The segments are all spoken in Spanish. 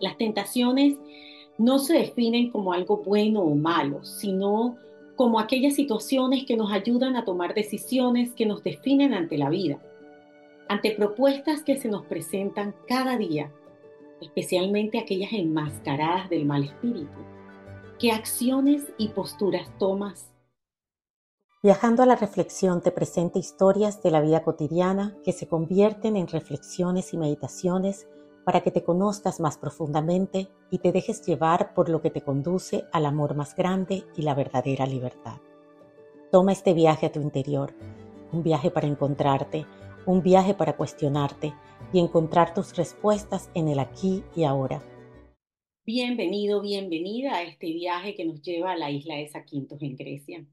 Las tentaciones no se definen como algo bueno o malo, sino como aquellas situaciones que nos ayudan a tomar decisiones que nos definen ante la vida, ante propuestas que se nos presentan cada día, especialmente aquellas enmascaradas del mal espíritu. ¿Qué acciones y posturas tomas? Viajando a la reflexión te presenta historias de la vida cotidiana que se convierten en reflexiones y meditaciones para que te conozcas más profundamente y te dejes llevar por lo que te conduce al amor más grande y la verdadera libertad. Toma este viaje a tu interior, un viaje para encontrarte, un viaje para cuestionarte y encontrar tus respuestas en el aquí y ahora. Bienvenido, bienvenida a este viaje que nos lleva a la isla de Saquintos en Grecia.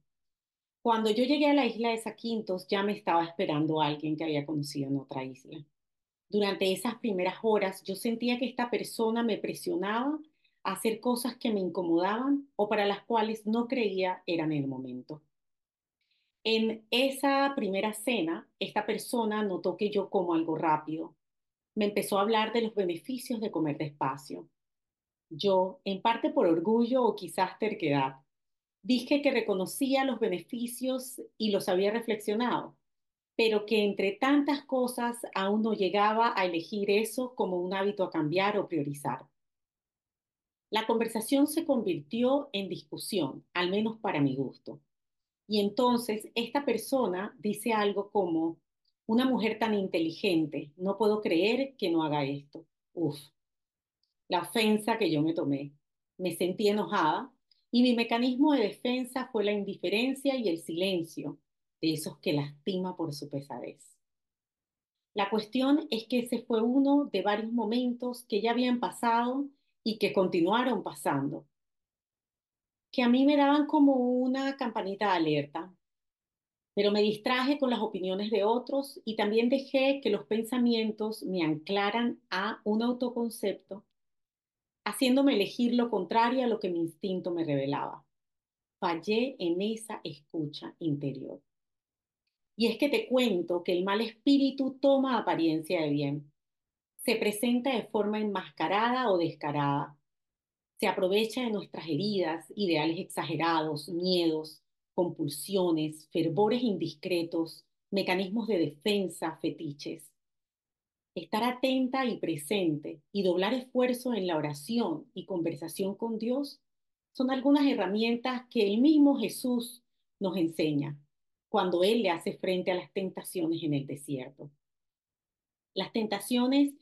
Cuando yo llegué a la isla de Saquintos ya me estaba esperando alguien que había conocido en otra isla durante esas primeras horas yo sentía que esta persona me presionaba a hacer cosas que me incomodaban o para las cuales no creía eran el momento. En esa primera cena, esta persona notó que yo como algo rápido. Me empezó a hablar de los beneficios de comer despacio. Yo, en parte por orgullo o quizás terquedad, dije que reconocía los beneficios y los había reflexionado, pero que entre tantas cosas aún no llegaba a elegir eso como un hábito a cambiar o priorizar. La conversación se convirtió en discusión, al menos para mi gusto. Y entonces esta persona dice algo como, una mujer tan inteligente, no puedo creer que no haga esto. Uf, la ofensa que yo me tomé. Me sentí enojada y mi mecanismo de defensa fue la indiferencia y el silencio, de esos que lastima por su pesadez. La cuestión es que ese fue uno de varios momentos que ya habían pasado y que continuaron pasando, que a mí me daban como una campanita de alerta, pero me distraje con las opiniones de otros y también dejé que los pensamientos me anclaran a un autoconcepto, haciéndome elegir lo contrario a lo que mi instinto me revelaba. Fallé en esa escucha interior. Y es que te cuento que el mal espíritu toma apariencia de bien. Se presenta de forma enmascarada o descarada. Se aprovecha de nuestras heridas, ideales exagerados, miedos, compulsiones, fervores indiscretos, mecanismos de defensa, fetiches. Estar atenta y presente y doblar esfuerzo en la oración y conversación con Dios son algunas herramientas que el mismo Jesús nos enseña cuando Él le hace frente a las tentaciones en el desierto. Las tentaciones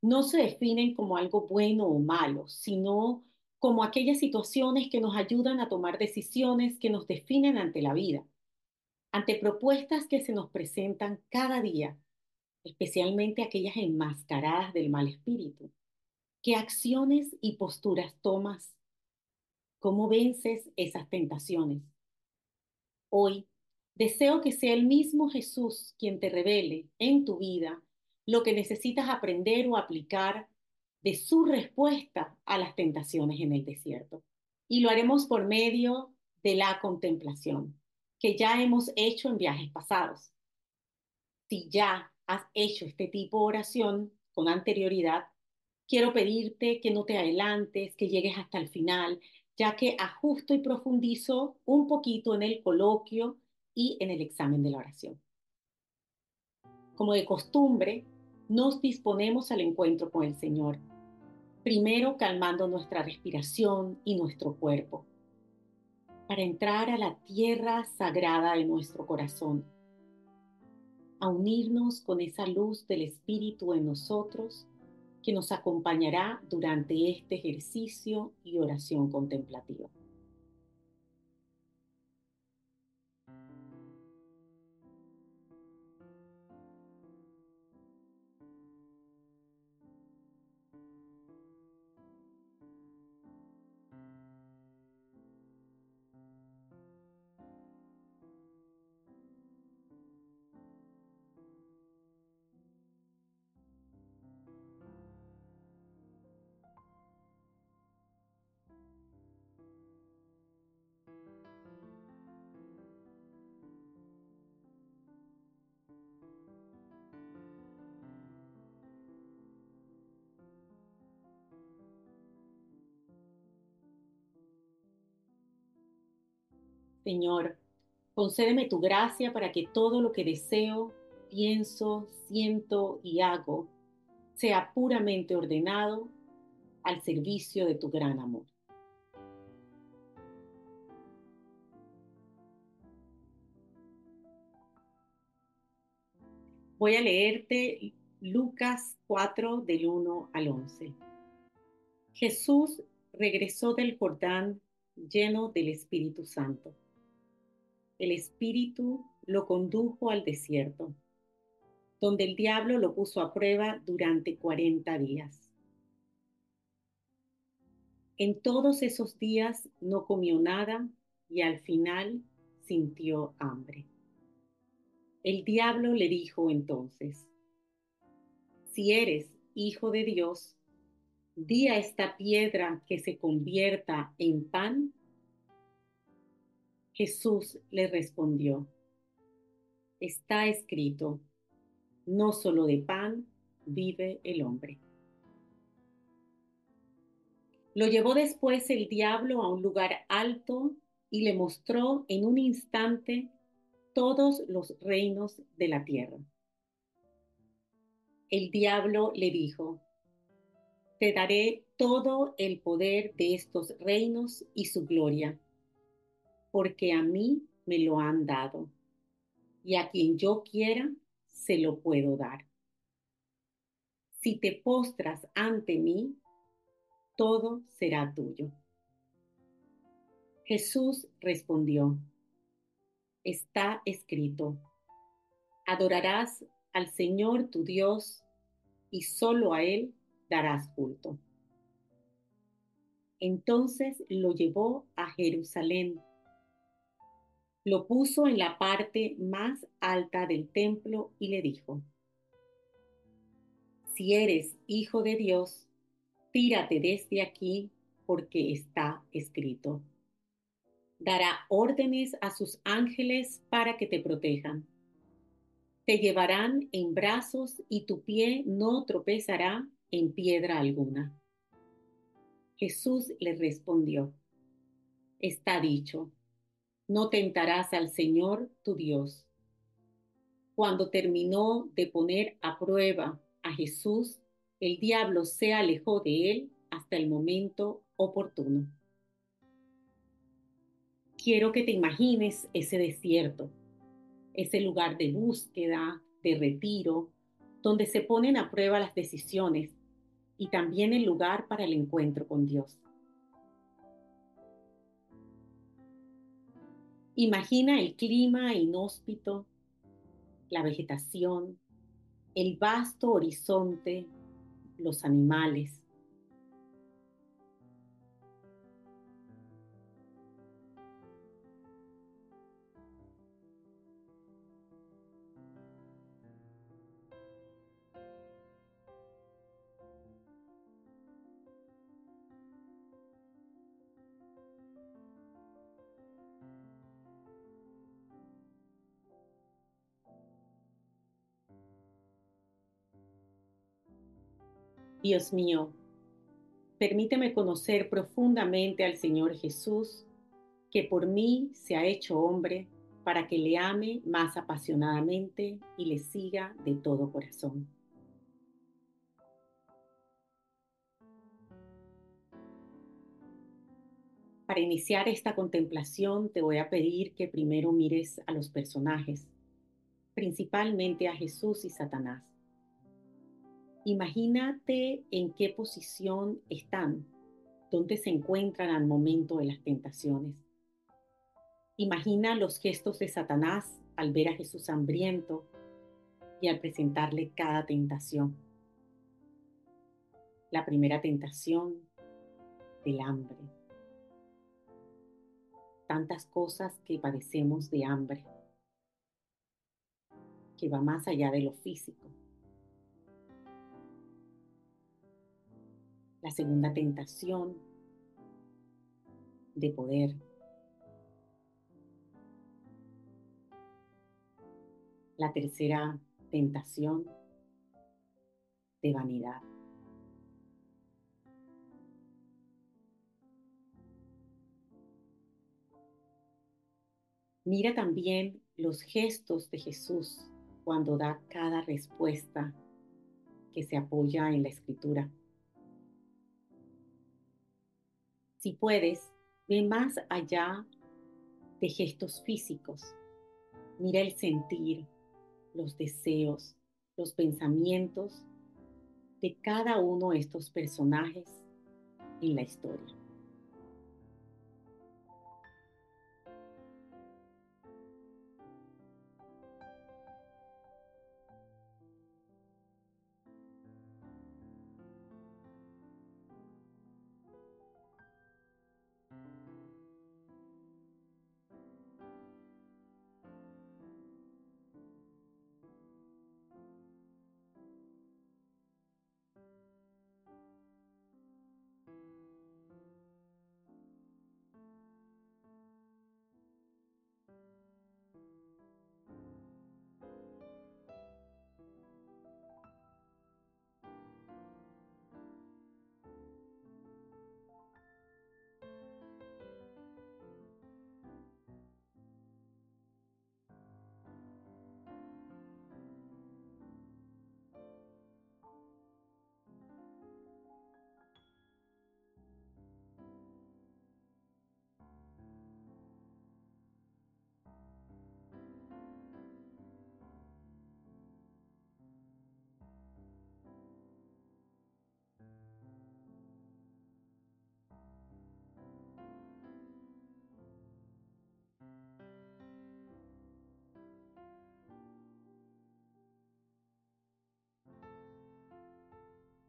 no se definen como algo bueno o malo, sino como aquellas situaciones que nos ayudan a tomar decisiones que nos definen ante la vida, ante propuestas que se nos presentan cada día, especialmente aquellas enmascaradas del mal espíritu. ¿Qué acciones y posturas tomas? ¿Cómo vences esas tentaciones? Hoy Deseo que sea el mismo Jesús quien te revele en tu vida lo que necesitas aprender o aplicar de su respuesta a las tentaciones en el desierto. Y lo haremos por medio de la contemplación, que ya hemos hecho en viajes pasados. Si ya has hecho este tipo de oración con anterioridad, quiero pedirte que no te adelantes, que llegues hasta el final, ya que ajusto y profundizo un poquito en el coloquio y en el examen de la oración. Como de costumbre, nos disponemos al encuentro con el Señor, primero calmando nuestra respiración y nuestro cuerpo, para entrar a la tierra sagrada de nuestro corazón, a unirnos con esa luz del Espíritu en nosotros que nos acompañará durante este ejercicio y oración contemplativa. Señor, concédeme tu gracia para que todo lo que deseo, pienso, siento y hago sea puramente ordenado al servicio de tu gran amor. Voy a leerte Lucas 4 del 1 al 11. Jesús regresó del Jordán lleno del Espíritu Santo. El Espíritu lo condujo al desierto, donde el diablo lo puso a prueba durante 40 días. En todos esos días no comió nada y al final sintió hambre. El diablo le dijo entonces, si eres hijo de Dios, di a esta piedra que se convierta en pan. Jesús le respondió, está escrito, no solo de pan vive el hombre. Lo llevó después el diablo a un lugar alto y le mostró en un instante todos los reinos de la tierra. El diablo le dijo, te daré todo el poder de estos reinos y su gloria, porque a mí me lo han dado, y a quien yo quiera se lo puedo dar. Si te postras ante mí, todo será tuyo. Jesús respondió, está escrito, adorarás al Señor tu Dios y solo a Él darás culto. Entonces lo llevó a Jerusalén, lo puso en la parte más alta del templo y le dijo, si eres hijo de Dios, tírate desde aquí porque está escrito dará órdenes a sus ángeles para que te protejan. Te llevarán en brazos y tu pie no tropezará en piedra alguna. Jesús le respondió, está dicho, no tentarás al Señor tu Dios. Cuando terminó de poner a prueba a Jesús, el diablo se alejó de él hasta el momento oportuno quiero que te imagines ese desierto, ese lugar de búsqueda, de retiro, donde se ponen a prueba las decisiones y también el lugar para el encuentro con Dios. Imagina el clima inhóspito, la vegetación, el vasto horizonte, los animales, Dios mío, permíteme conocer profundamente al Señor Jesús, que por mí se ha hecho hombre, para que le ame más apasionadamente y le siga de todo corazón. Para iniciar esta contemplación te voy a pedir que primero mires a los personajes, principalmente a Jesús y Satanás. Imagínate en qué posición están, dónde se encuentran al momento de las tentaciones. Imagina los gestos de Satanás al ver a Jesús hambriento y al presentarle cada tentación. La primera tentación del hambre. Tantas cosas que padecemos de hambre, que va más allá de lo físico. La segunda tentación de poder. La tercera tentación de vanidad. Mira también los gestos de Jesús cuando da cada respuesta que se apoya en la escritura. Si puedes, ve más allá de gestos físicos. Mira el sentir, los deseos, los pensamientos de cada uno de estos personajes en la historia.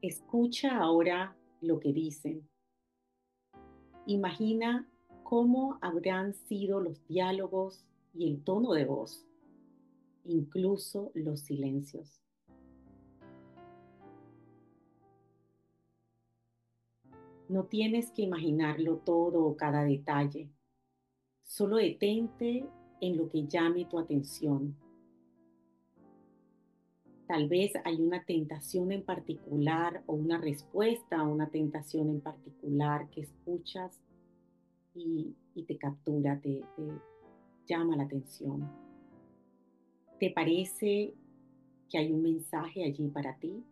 Escucha ahora lo que dicen. Imagina cómo habrán sido los diálogos y el tono de voz, incluso los silencios. No tienes que imaginarlo todo o cada detalle. Solo detente en lo que llame tu atención Tal vez hay una tentación en particular o una respuesta a una tentación en particular que escuchas y, te captura, te, te llama la atención. ¿Te parece que hay un mensaje allí para ti?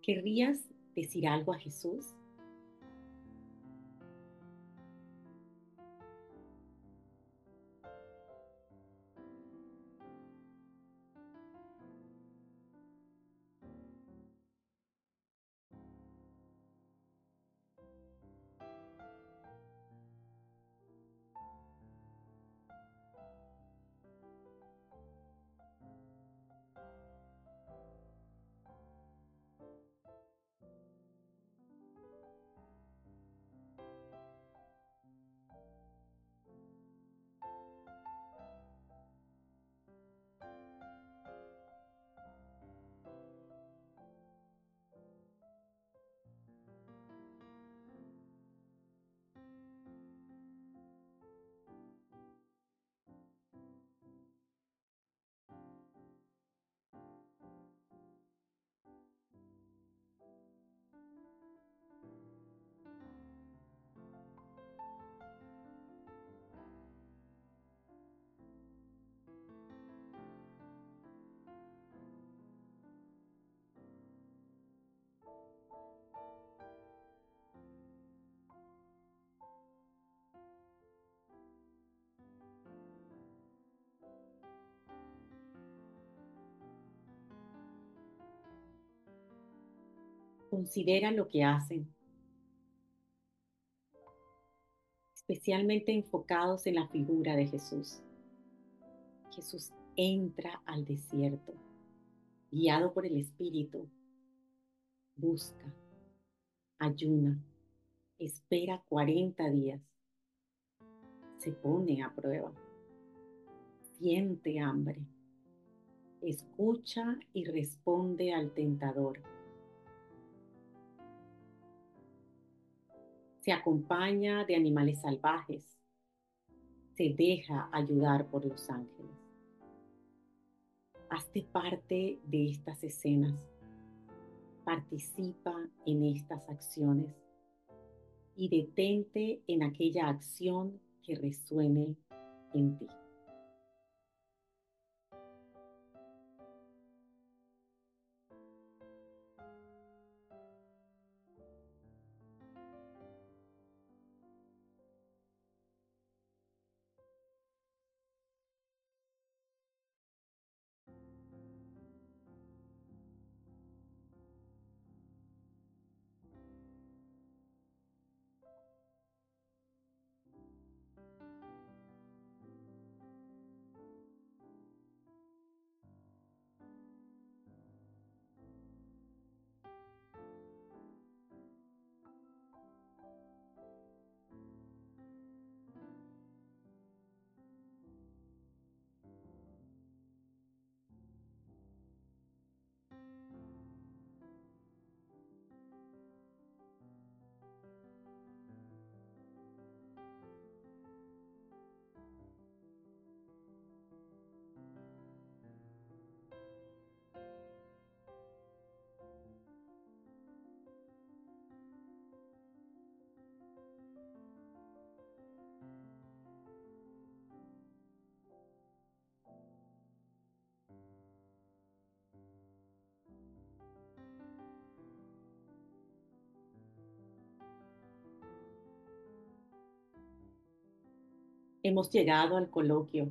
¿Querrías decir algo a Jesús? Considera lo que hacen, especialmente enfocados en la figura de Jesús. Jesús entra al desierto, guiado por el Espíritu, busca, ayuna, espera 40 días, se pone a prueba, siente hambre, escucha y responde al tentador se acompaña de animales salvajes, se deja ayudar por los ángeles. Hazte parte de estas escenas, participa en estas acciones y detente en aquella acción que resuene en ti. Hemos llegado al coloquio.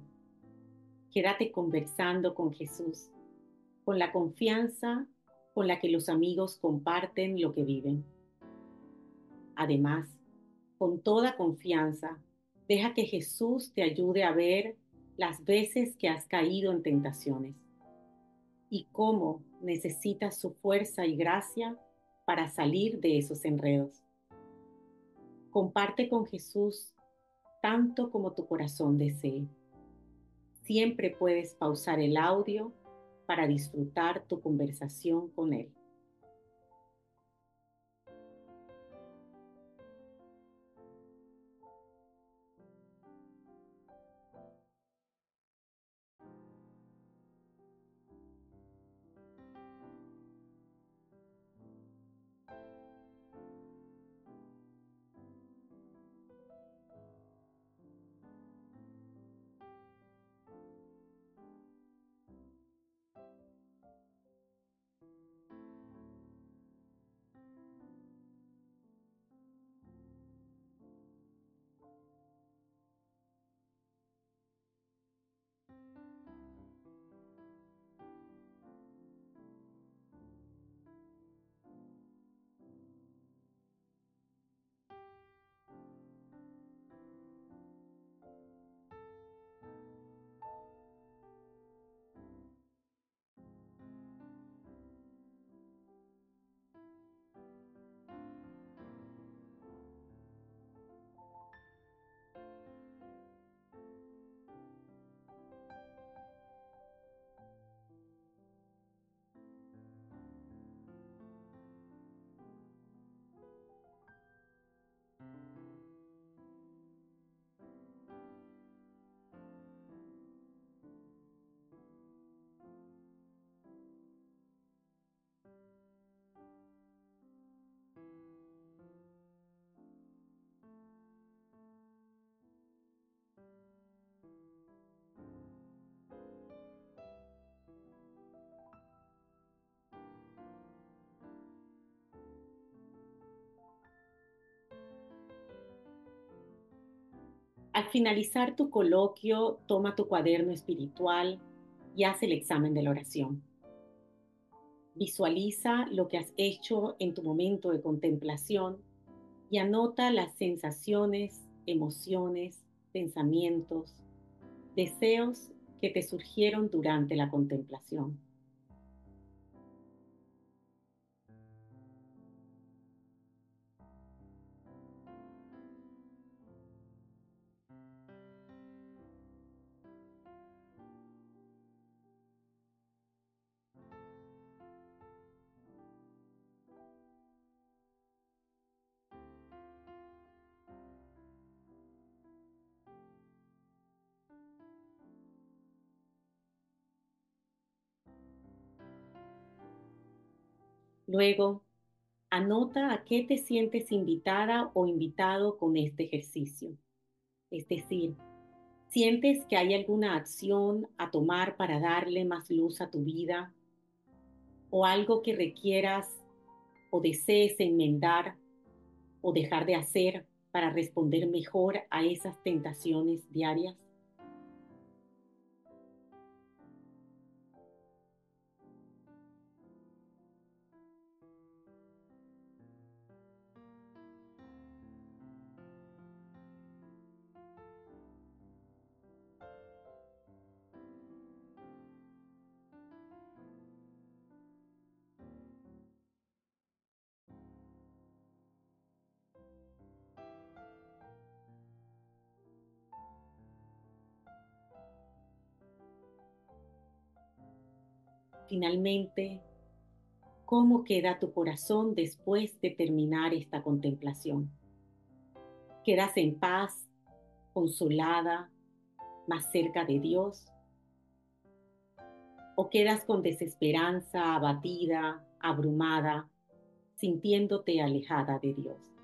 Quédate conversando con Jesús, con la confianza con la que los amigos comparten lo que viven. Además, con toda confianza, deja que Jesús te ayude a ver las veces que has caído en tentaciones y cómo necesitas su fuerza y gracia para salir de esos enredos. Comparte con Jesús tanto como tu corazón desee. Siempre puedes pausar el audio para disfrutar tu conversación con él. Al finalizar tu coloquio, toma tu cuaderno espiritual y haz el examen de la oración. Visualiza lo que has hecho en tu momento de contemplación y anota las sensaciones, emociones, pensamientos, deseos que te surgieron durante la contemplación. Luego, anota a qué te sientes invitada o invitado con este ejercicio. Es decir, ¿sientes que hay alguna acción a tomar para darle más luz a tu vida? ¿O algo que requieras o desees enmendar o dejar de hacer para responder mejor a esas tentaciones diarias? Finalmente, ¿cómo queda tu corazón después de terminar esta contemplación? ¿Quedas en paz, consolada, más cerca de Dios? ¿O quedas con desesperanza, abatida, abrumada, sintiéndote alejada de Dios?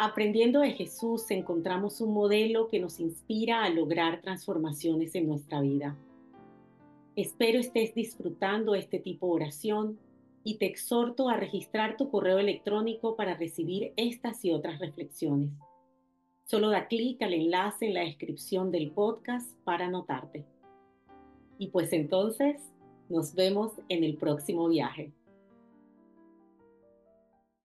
Aprendiendo de Jesús encontramos un modelo que nos inspira a lograr transformaciones en nuestra vida. Espero estés disfrutando este tipo de oración y te exhorto a registrar tu correo electrónico para recibir estas y otras reflexiones. Solo da clic al enlace en la descripción del podcast para anotarte. Y pues entonces, nos vemos en el próximo viaje.